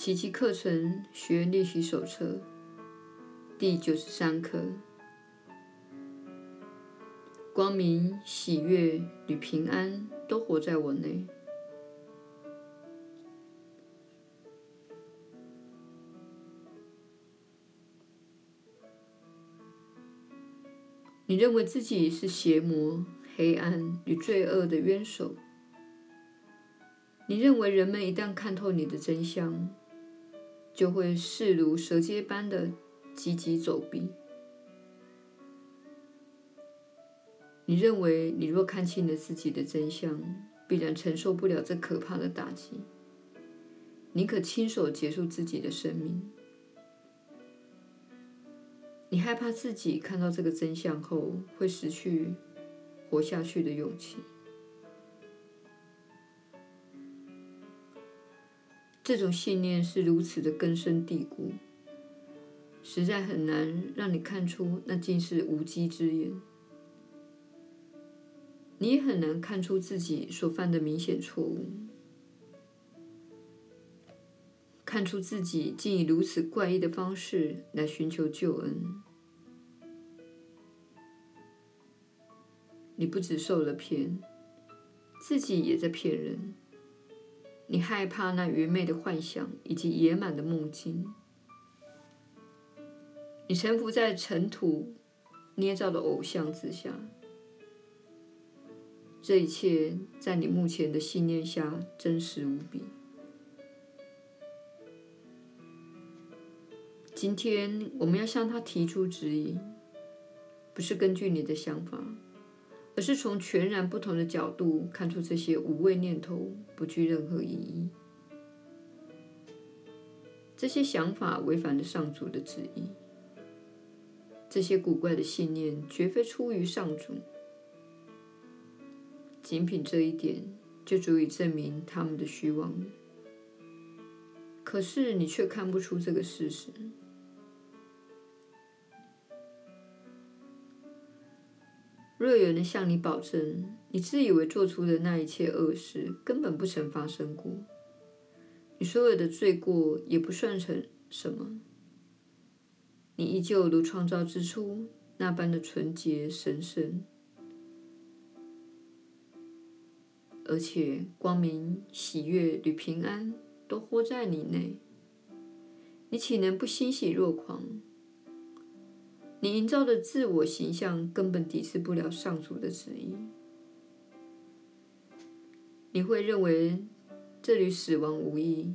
奇迹课程学练习手册第九十三课：光明、喜悦与平安都活在我内。你认为自己是邪魔、黑暗与罪恶的冤首。你认为人们一旦看透你的真相，就会势如蛇蝎般的积极走避。你认为你若看清了自己的真相，必然承受不了这可怕的打击，宁可亲手结束自己的生命。你害怕自己看到这个真相后会失去活下去的勇气。这种信念是如此的根深蒂固，实在很难让你看出那竟是无稽之言。你也很难看出自己所犯的明显错误，看出自己竟以如此怪异的方式来寻求救恩。你不只受了骗，自己也在骗人。你害怕那愚昧的幻想以及野蛮的梦境，你臣服在尘土捏造的偶像之下，这一切在你目前的信念下真实无比。今天我们要向他提出质疑，不是根据你的想法。而是从全然不同的角度看出这些无谓念头不具任何意义，这些想法违反了上主的旨意，这些古怪的信念绝非出于上主，仅凭这一点就足以证明他们的虚妄。可是你却看不出这个事实。若有人向你保证，你自以为做出的那一切恶事根本不曾发生过，你所有的罪过也不算成什么，你依旧如创造之初那般的纯洁神圣，而且光明、喜悦与平安都活在你内，你岂能不欣喜若狂？你营造的自我形象根本抵制不了上主的旨意。你会认为这与死亡无异，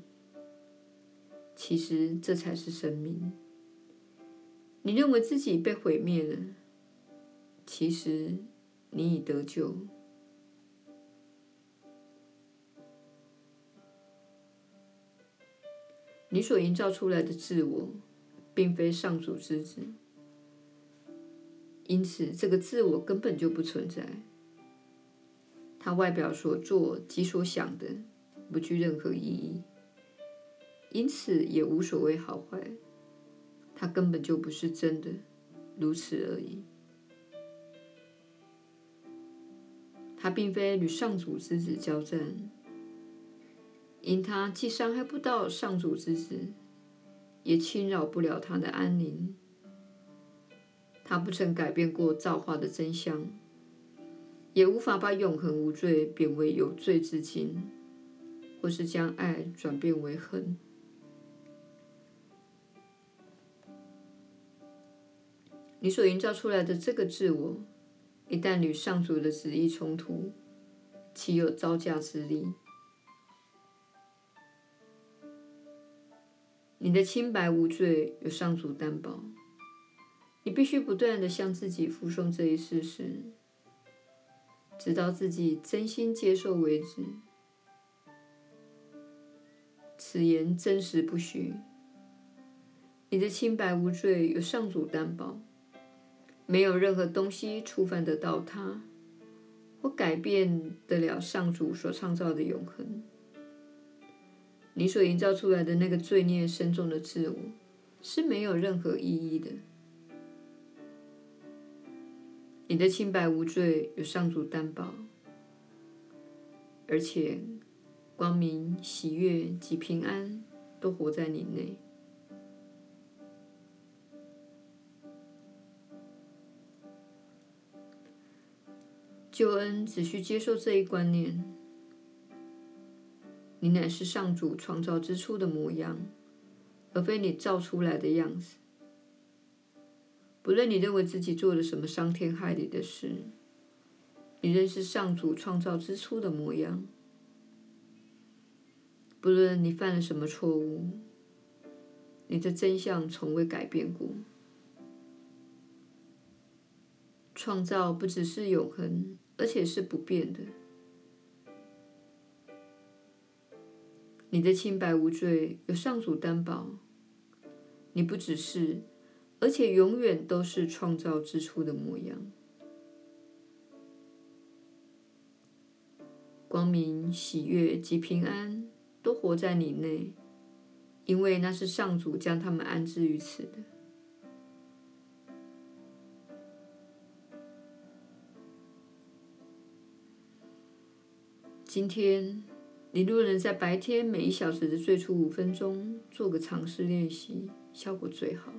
其实这才是生命。你认为自己被毁灭了，其实你已得救。你所营造出来的自我，并非上主之子。因此，这个自我根本就不存在。他外表所做及所想的，不具任何意义，因此也无所谓好坏。他根本就不是真的，如此而已。他并非与上主之子交战，因他既伤害不到上主之子，也侵扰不了他的安宁。他不曾改变过造化的真相，也无法把永恒无罪贬为有罪之境，或是将爱转变为恨。你所营造出来的这个自我，一旦与上主的旨意冲突，岂有招架之力？你的清白无罪有上主担保。你必须不断地向自己复诵这一事实，直到自己真心接受为止。此言真实不虚。你的清白无罪有上主担保，没有任何东西触犯得到它，或改变得了上主所创造的永恒。你所营造出来的那个罪孽深重的自我，是没有任何意义的。你的清白无罪有上主担保，而且光明、喜悦及平安都活在你内。救恩只需接受这一观念：你乃是上主创造之初的模样，而非你造出来的样子。不论你认为自己做了什么伤天害理的事，你仍是上主创造之初的模样。不论你犯了什么错误，你的真相从未改变过。创造不只是永恒。而且是不变的。你的清白无罪有上主担保，你不只是，而且永远都是创造之初的模样。光明、喜悦及平安都活在你内，因为那是上主将他们安置于此的。今天，你若能在白天每一小时的最初五分钟做个尝试练习，效果最好。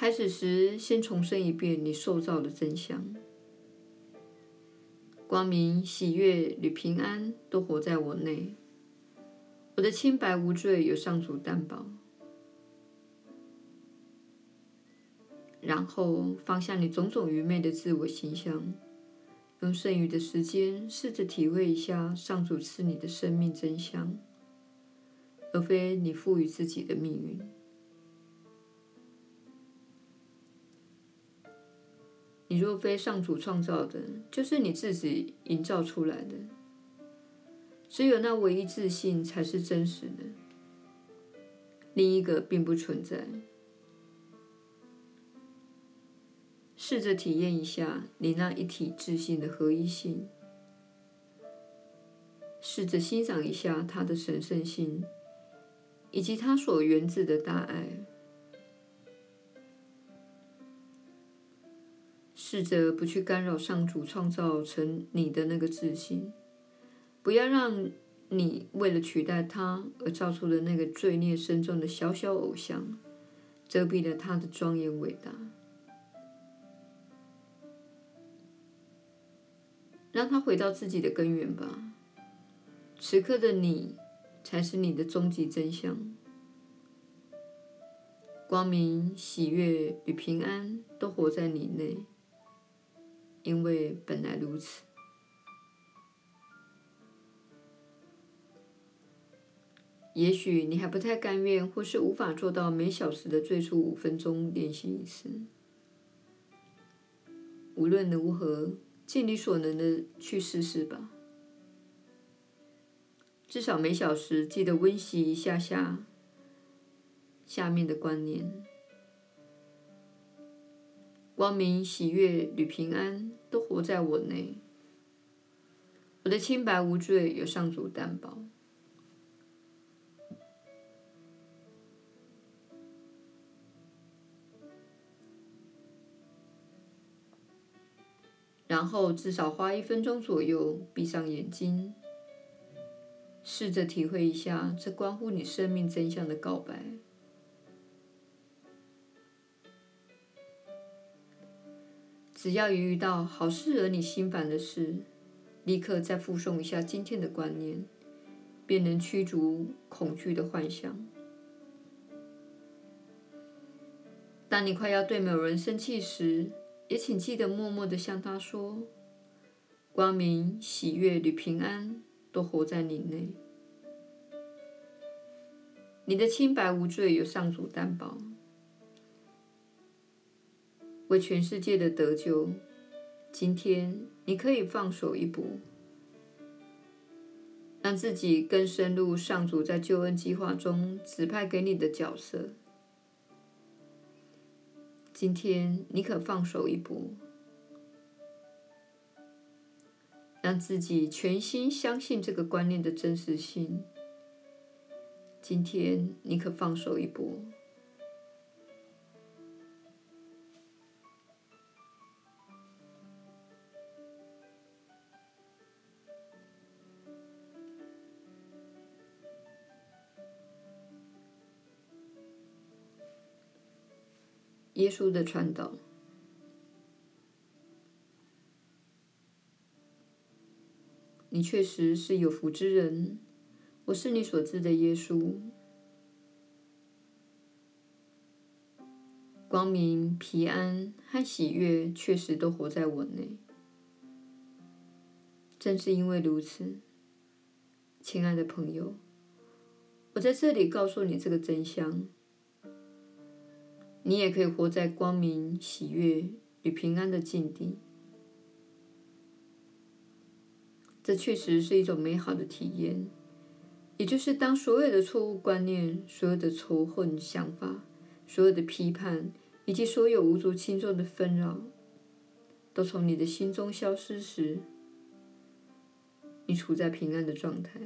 开始时，先重申一遍你受造的真相：光明、喜悦与平安都活在我内，我的清白无罪有上主担保。然后放下你种种愚昧的自我形象。用剩余的时间，试着体会一下上主赐你的生命真相，而非你赋予自己的命运。你若非上主创造的，就是你自己营造出来的。只有那唯一自信才是真实的，另一个并不存在。试着体验一下你那一体自信的合一性，试着欣赏一下它的神圣性，以及它所源自的大爱。试着不去干扰上主创造成你的那个自信，不要让你为了取代他而造出的那个罪孽深重的小小偶像，遮蔽了他的庄严伟大。让他回到自己的根源吧。此刻的你，才是你的终极真相。光明、喜悦与平安都活在你内，因为本来如此。也许你还不太甘愿，或是无法做到每小时的最初五分钟练习一次。无论如何。尽你所能的去试试吧，至少每小时记得温习一下下下面的观念：光明、喜悦与平安都活在我内，我的清白无罪有上主担保。然后至少花一分钟左右，闭上眼睛，试着体会一下这关乎你生命真相的告白。只要一遇到好事惹你心烦的事，立刻再复诵一下今天的观念，便能驱逐恐惧的幻想。当你快要对某人生气时，也请记得默默的向他说：“光明、喜悦与平安都活在你内，你的清白无罪有上主担保。为全世界的得救，今天你可以放手一搏，让自己更深入上主在救恩计划中指派给你的角色。”今天你可放手一搏，让自己全心相信这个观念的真实性。今天你可放手一搏。耶稣的传导。你确实是有福之人，我是你所知的耶稣。光明、平安和喜悦确实都活在我内。正是因为如此，亲爱的朋友，我在这里告诉你这个真相：你也可以活在光明、喜悦与平安的境地。这确实是一种美好的体验，也就是当所有的错误观念、所有的仇恨想法、所有的批判以及所有无足轻重的纷扰，都从你的心中消失时，你处在平安的状态。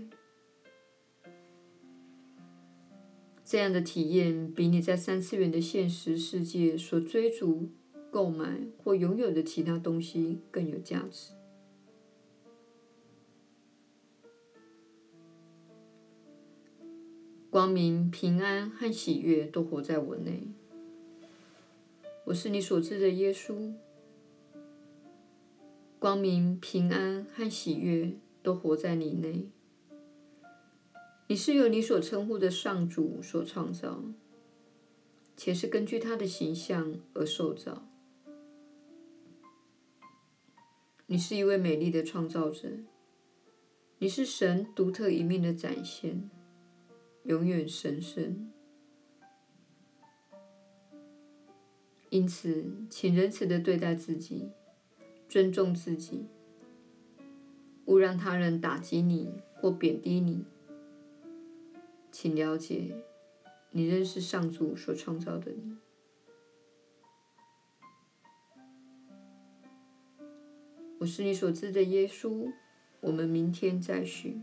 这样的体验比你在三次元的现实世界所追逐、购买或拥有的其他东西更有价值。光明、平安和喜悦都活在我内。我是你所知的耶稣。光明、平安和喜悦都活在你内。你是由你所称呼的上主所创造，且是根据他的形象而受造。你是一位美丽的创造者。你是神独特一面的展现。永远神圣，因此，请仁慈的对待自己，尊重自己，勿让他人打击你或贬低你。请了解，你认识上主所创造的你。我是你所知的耶稣。我们明天再续。